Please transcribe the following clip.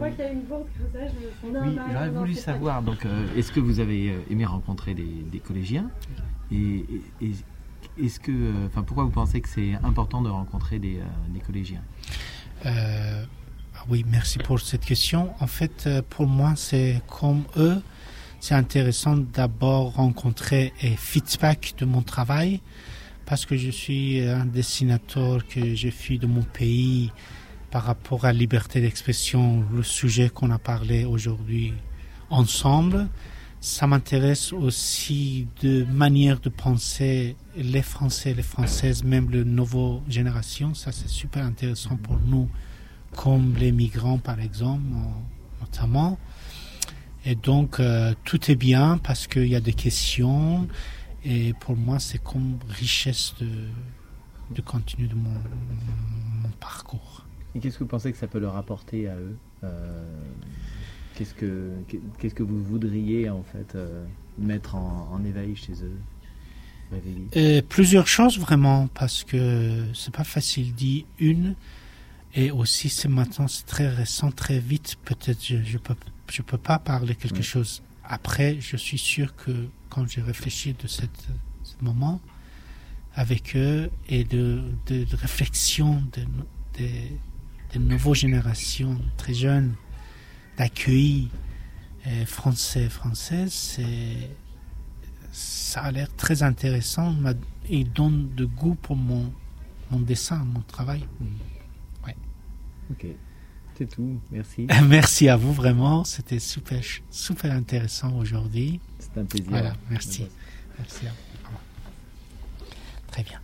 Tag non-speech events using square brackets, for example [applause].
Moi qui a une bourde comme ça, je me sens normale. Oui, j'aurais voulu savoir, donc, euh, est-ce que vous avez euh, aimé rencontrer des, des collégiens Et, et- et est-ce que, euh, enfin, pourquoi vous pensez que c'est important de rencontrer des, euh, des collégiens? Euh, oui, merci pour cette question. En fait, pour moi, c'est comme eux, c'est intéressant d'abord rencontrer et feedback de mon travail parce que je suis un dessinateur que je suis de mon pays par rapport à la liberté d'expression, le sujet qu'on a parlé aujourd'hui ensemble. Ça m'intéresse aussi de manière de penser les Français, les Françaises, même la nouvelle génération. Ça, c'est super intéressant pour nous, comme les migrants, par exemple, en- notamment. Et donc, euh, tout est bien parce qu'il y a des questions. Et pour moi, c'est comme richesse de, de continuer de mon parcours. Et qu'est-ce que vous pensez que ça peut leur apporter à eux Euh, Qu'est-ce que qu'est-ce que vous voudriez en fait euh, mettre en, en éveil chez eux Euh, plusieurs choses vraiment parce que c'est pas facile dit une. Et aussi c'est maintenant c'est très récent très vite peut-être je, je peux je peux pas parler quelque chose après. Je suis sûr que quand j'ai réfléchi de cette, ce moment avec eux et de, de, de réflexion de, de, de nouvelles générations très jeunes d'accueil euh, français françaises c'est ça a l'air très intéressant et donne de goût pour mon, mon dessin, mon travail. Ok, c'est tout. Merci. [laughs] Merci à vous vraiment, c'était super, super intéressant aujourd'hui. C'est un plaisir. Voilà, merci. Merci à vous. Très bien.